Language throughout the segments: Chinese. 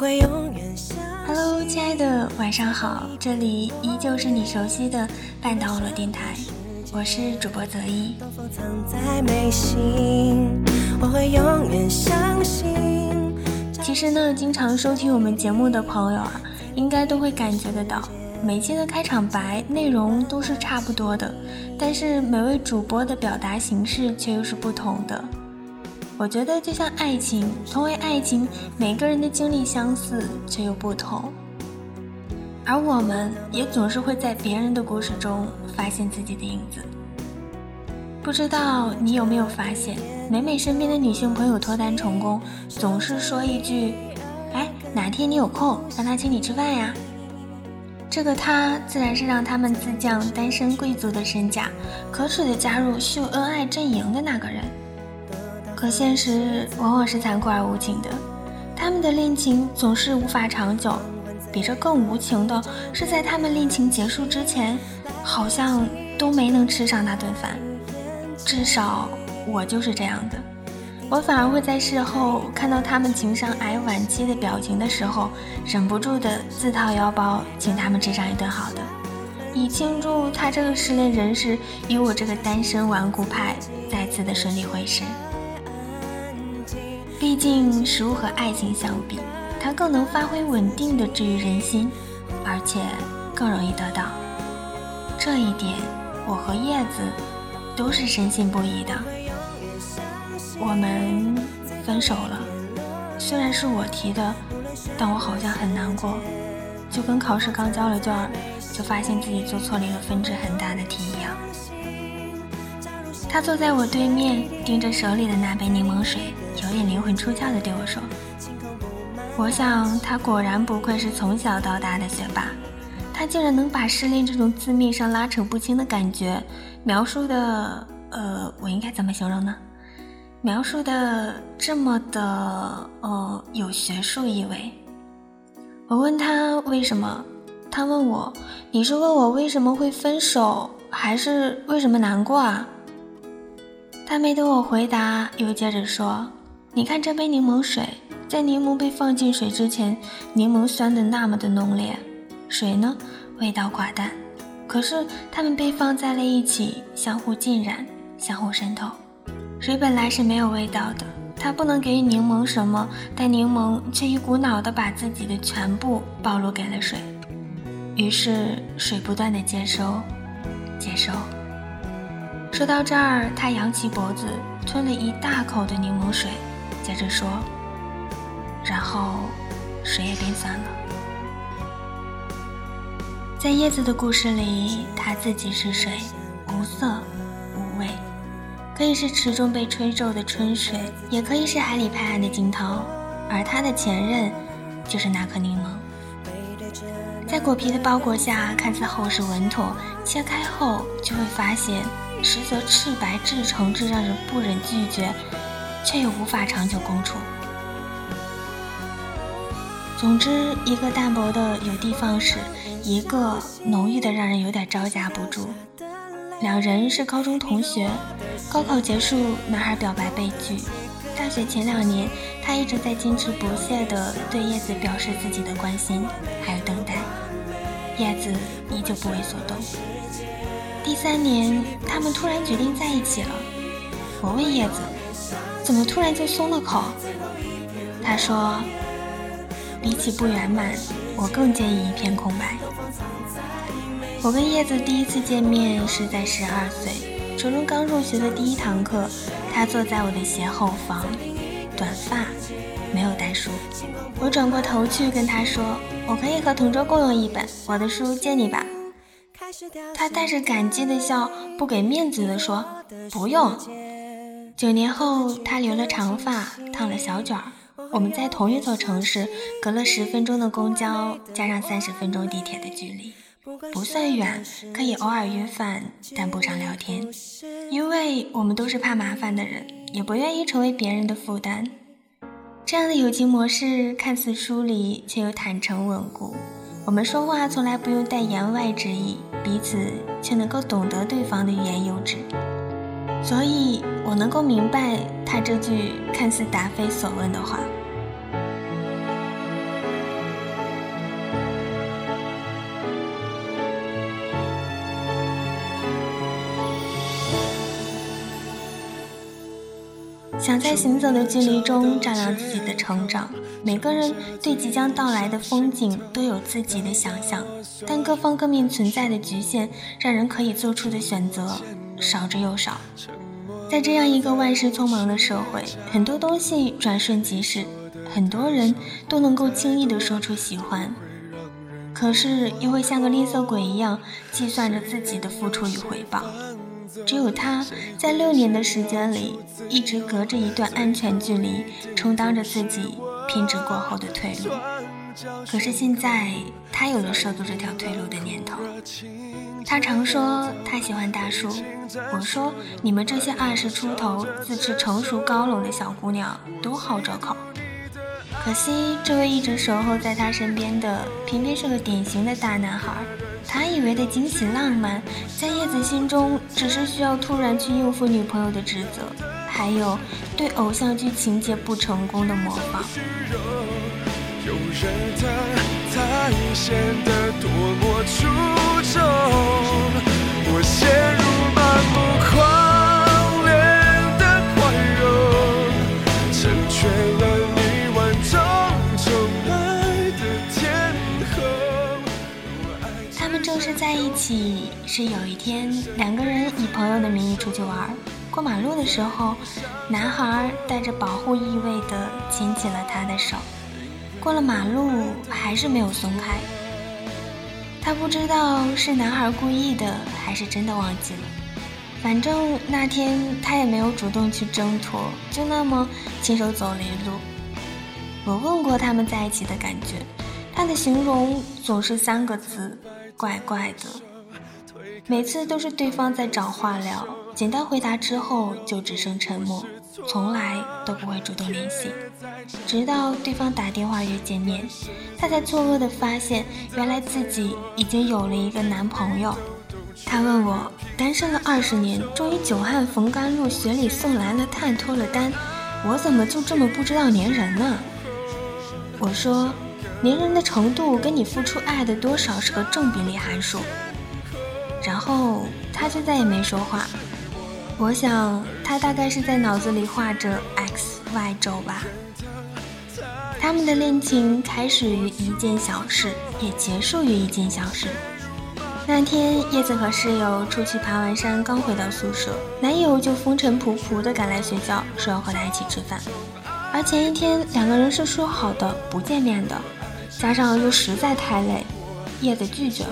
Hello，亲爱的，晚上好，这里依旧是你熟悉的半岛网络电台，我是主播泽一。其实呢，经常收听我们节目的朋友啊，应该都会感觉得到，每期的开场白内容都是差不多的，但是每位主播的表达形式却又是不同的。我觉得就像爱情，同为爱情，每个人的经历相似却又不同，而我们也总是会在别人的故事中发现自己的影子。不知道你有没有发现，每每身边的女性朋友脱单成功，总是说一句：“哎，哪天你有空，让他请你吃饭呀。”这个他自然是让他们自降单身贵族的身价，可耻的加入秀恩爱阵营的那个人。可现实往往是残酷而无情的，他们的恋情总是无法长久。比这更无情的是，在他们恋情结束之前，好像都没能吃上那顿饭。至少我就是这样的，我反而会在事后看到他们情商癌晚期的表情的时候，忍不住的自掏腰包请他们吃上一顿好的，以庆祝他这个失恋人士与我这个单身顽固派再次的顺利会师。毕竟，食物和爱情相比，它更能发挥稳定的治愈人心，而且更容易得到。这一点，我和叶子都是深信不疑的。我们分手了，虽然是我提的，但我好像很难过，就跟考试刚交了卷，就发现自己做错了一个分值很大的题一样。他坐在我对面，盯着手里的那杯柠檬水。有点灵魂出窍的对我说：“我想他果然不愧是从小到大的学霸，他竟然能把失恋这种字面上拉扯不清的感觉描述的……呃，我应该怎么形容呢？描述的这么的……呃，有学术意味。”我问他为什么，他问我：“你是问我为什么会分手，还是为什么难过啊？”他没等我回答，又接着说。你看这杯柠檬水，在柠檬被放进水之前，柠檬酸的那么的浓烈，水呢味道寡淡。可是它们被放在了一起，相互浸染，相互渗透。水本来是没有味道的，它不能给予柠檬什么，但柠檬却一股脑的把自己的全部暴露给了水。于是水不断的接收，接收。说到这儿，他扬起脖子，吞了一大口的柠檬水。接着说，然后水也变酸了。在叶子的故事里，他自己是水，无色无味，可以是池中被吹皱的春水，也可以是海里拍岸的惊涛。而他的前任，就是那颗柠檬，在果皮的包裹下看似厚实稳妥，切开后就会发现，实则赤白至诚至让人不忍拒绝。却又无法长久共处。总之，一个淡薄的有的放矢，一个浓郁的让人有点招架不住。两人是高中同学，高考结束，男孩表白被拒。大学前两年，他一直在坚持不懈地对叶子表示自己的关心，还有等待。叶子依旧不为所动。第三年，他们突然决定在一起了。我问叶子。怎么突然就松了口？他说：“比起不圆满，我更介意一片空白。”我跟叶子第一次见面是在十二岁，初中刚入学的第一堂课，他坐在我的斜后方，短发，没有带书。我转过头去跟他说：“我可以和同桌共用一本，我的书借你吧。”他带着感激的笑，不给面子的说：“不用。”九年后，他留了长发，烫了小卷儿。我们在同一座城市，隔了十分钟的公交，加上三十分钟地铁的距离，不算远，可以偶尔约饭，但不常聊天，因为我们都是怕麻烦的人，也不愿意成为别人的负担。这样的友情模式看似疏离，却又坦诚稳固。我们说话从来不用带言外之意，彼此却能够懂得对方的欲言又止。所以我能够明白他这句看似答非所问的话。想在行走的距离中丈量自己的成长。每个人对即将到来的风景都有自己的想象，但各方各面存在的局限，让人可以做出的选择少之又少。在这样一个万事匆忙的社会，很多东西转瞬即逝，很多人都能够轻易地说出喜欢，可是又会像个吝啬鬼一样计算着自己的付出与回报。只有他在六年的时间里，一直隔着一段安全距离，充当着自己偏执过后的退路。可是现在，他有了涉足这条退路的念头。他常说他喜欢大叔，我说你们这些二十出头、自持成熟高冷的小姑娘都好这口。可惜，这位一直守候在他身边的，偏偏是个典型的大男孩。他以为的惊喜浪漫，在叶子心中只是需要突然去应付女朋友的职责，还有对偶像剧情节不成功的模仿。我陷入漫目狂。在一起是有一天，两个人以朋友的名义出去玩，过马路的时候，男孩带着保护意味的牵起了她的手，过了马路还是没有松开。他不知道是男孩故意的，还是真的忘记了。反正那天他也没有主动去挣脱，就那么牵手走了一路。我问过他们在一起的感觉，他的形容总是三个字。怪怪的，每次都是对方在找话聊，简单回答之后就只剩沉默，从来都不会主动联系。直到对方打电话约见面，他才错愕地发现，原来自己已经有了一个男朋友。他问我，单身了二十年，终于久旱逢甘露，雪里送来了炭，脱了单，我怎么就这么不知道粘人呢？我说。粘人的程度跟你付出爱的多少是个正比例函数，然后他就再也没说话。我想他大概是在脑子里画着 x y 轴吧。他们的恋情开始于一件小事，也结束于一件小事。那天叶子和室友出去爬完山，刚回到宿舍，男友就风尘仆仆地赶来学校，说要和他一起吃饭。而前一天两个人是说好的不见面的。加上又实在太累，叶子拒绝了。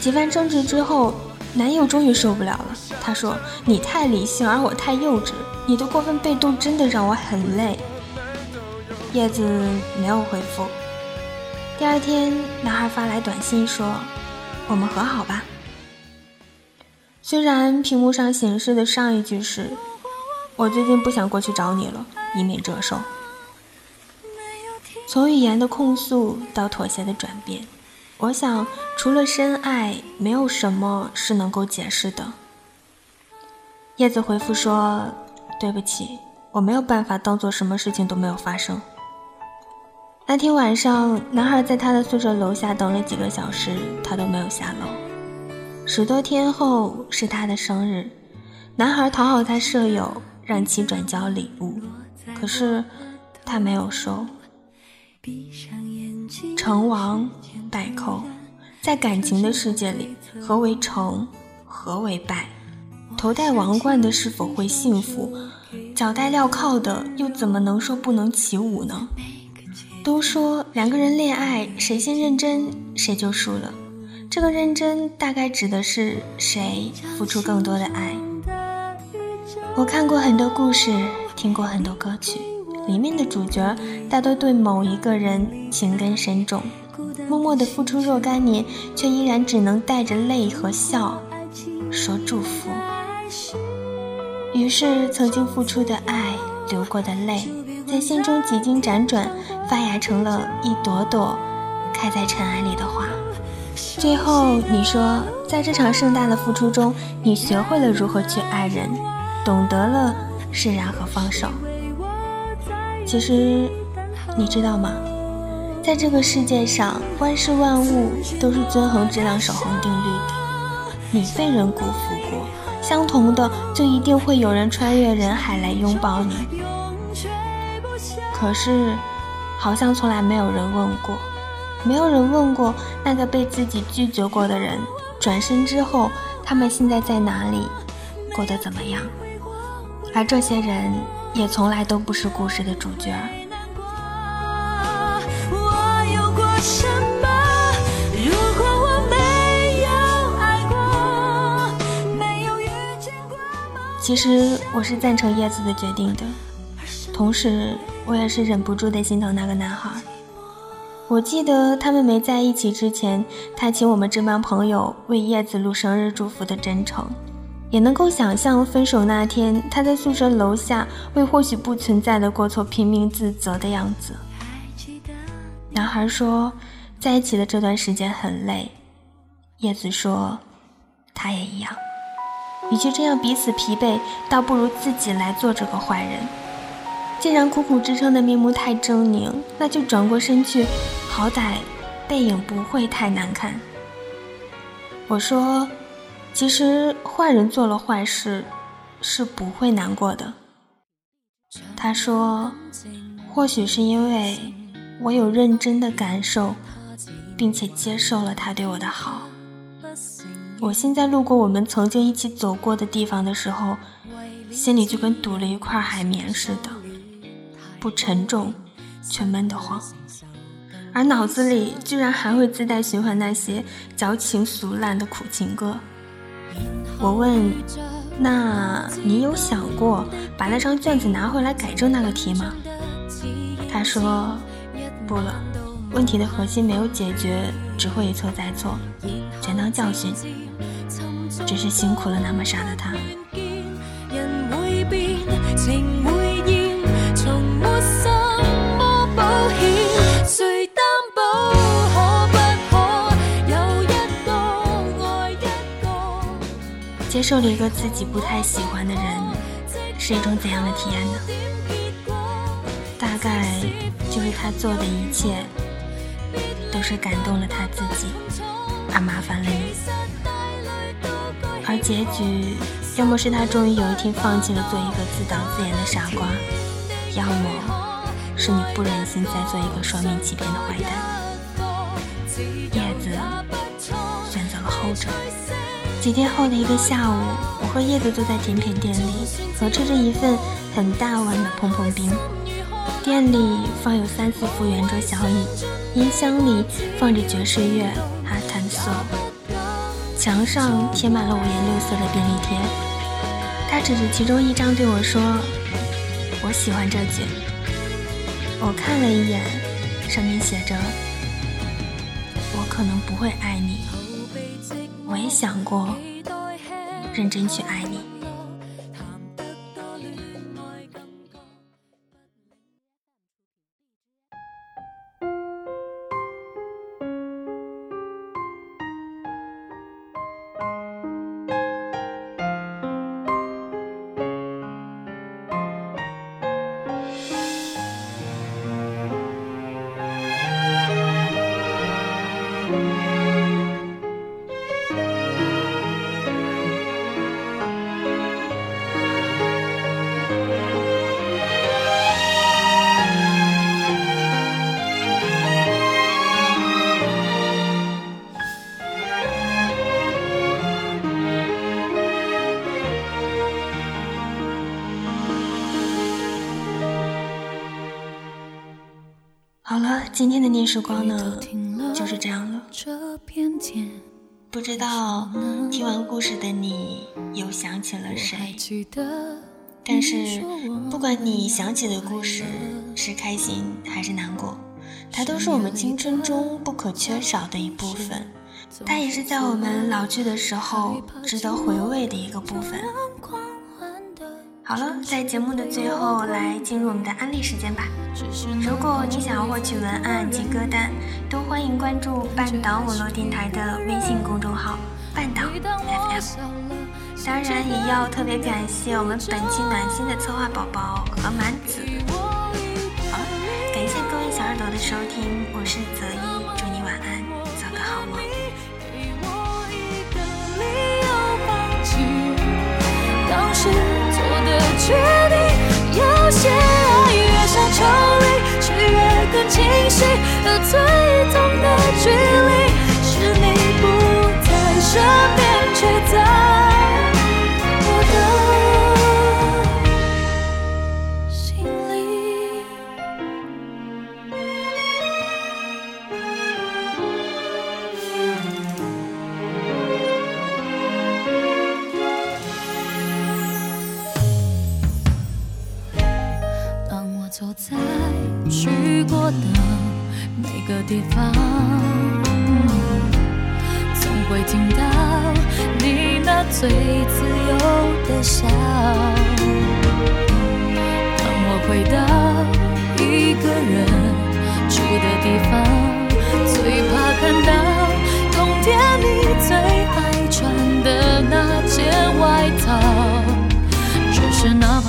几番争执之后，男友终于受不了了。他说：“你太理性，而我太幼稚。你的过分被动真的让我很累。”叶子没有回复。第二天，男孩发来短信说：“我们和好吧。”虽然屏幕上显示的上一句是：“我最近不想过去找你了，以免折寿。”从语言的控诉到妥协的转变，我想，除了深爱，没有什么是能够解释的。叶子回复说：“对不起，我没有办法当做什么事情都没有发生。”那天晚上，男孩在他的宿舍楼下等了几个小时，他都没有下楼。十多天后是他的生日，男孩讨好他舍友，让其转交礼物，可是他没有收。成王败寇，在感情的世界里，何为成，何为败？头戴王冠的是否会幸福？脚戴镣铐的又怎么能说不能起舞呢？都说两个人恋爱，谁先认真谁就输了。这个认真大概指的是谁付出更多的爱。我看过很多故事，听过很多歌曲，里面的主角大多对某一个人情根深重，默默的付出若干年，却依然只能带着泪和笑说祝福。于是，曾经付出的爱，流过的泪，在心中几经辗转，发芽成了一朵朵开在尘埃里的花。最后，你说，在这场盛大的付出中，你学会了如何去爱人，懂得了释然和放手。其实，你知道吗？在这个世界上，万事万物都是遵恒质量守恒定律的。你被人辜负过。相同的，就一定会有人穿越人海来拥抱你。可是，好像从来没有人问过，没有人问过那个被自己拒绝过的人，转身之后，他们现在在哪里，过得怎么样？而这些人，也从来都不是故事的主角。我有过什其实我是赞成叶子的决定的，同时我也是忍不住的心疼那个男孩。我记得他们没在一起之前，他请我们这帮朋友为叶子录生日祝福的真诚，也能够想象分手那天他在宿舍楼下为或许不存在的过错拼命自责的样子。男孩说，在一起的这段时间很累，叶子说，他也一样。与其这样彼此疲惫，倒不如自己来做这个坏人。既然苦苦支撑的面目太狰狞，那就转过身去，好歹背影不会太难看。我说，其实坏人做了坏事，是不会难过的。他说，或许是因为我有认真的感受，并且接受了他对我的好。我现在路过我们曾经一起走过的地方的时候，心里就跟堵了一块海绵似的，不沉重，却闷得慌，而脑子里居然还会自带循环那些矫情俗烂的苦情歌。我问：“那你有想过把那张卷子拿回来改正那个题吗？”他说：“不了，问题的核心没有解决，只会一错再错，全当教训。”只是辛苦了那么傻的他。接受了一个自己不太喜欢的人，是一种怎样的体验呢？大概就是他做的一切，都是感动了他自己，而麻烦了你。而结局，要么是他终于有一天放弃了做一个自导自演的傻瓜，要么是你不忍心再做一个双面欺骗的坏蛋。叶子选择了后者。几天后的一个下午，我和叶子坐在甜品店里，合吃着一份很大碗的碰碰冰。店里放有三四副圆桌小椅，音箱里放着爵士乐，Hot and Soul。墙上贴满了五颜六色的便利贴，他指着其中一张对我说：“我喜欢这句。”我看了一眼，上面写着：“我可能不会爱你，我也想过认真去爱你。”今天的念时光呢，就是这样了。不知道听完故事的你又想起了谁？但是不管你想起的故事是开心还是难过，它都是我们青春中不可缺少的一部分。它也是在我们老去的时候值得回味的一个部分。好了，在节目的最后，来进入我们的安利时间吧。如果你想要获取文案及歌单，都欢迎关注半岛网络电台的微信公众号“半岛 FM”。当然，也要特别感谢我们本期暖心的策划宝宝和满子。好了，感谢各位小耳朵的收听，我是泽一，祝你晚安，做个好梦。确定，有些爱越想抽离，却越更清晰。而最痛的距离，是你不在身边，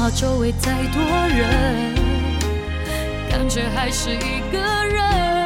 怕周围再多人，感觉还是一个人。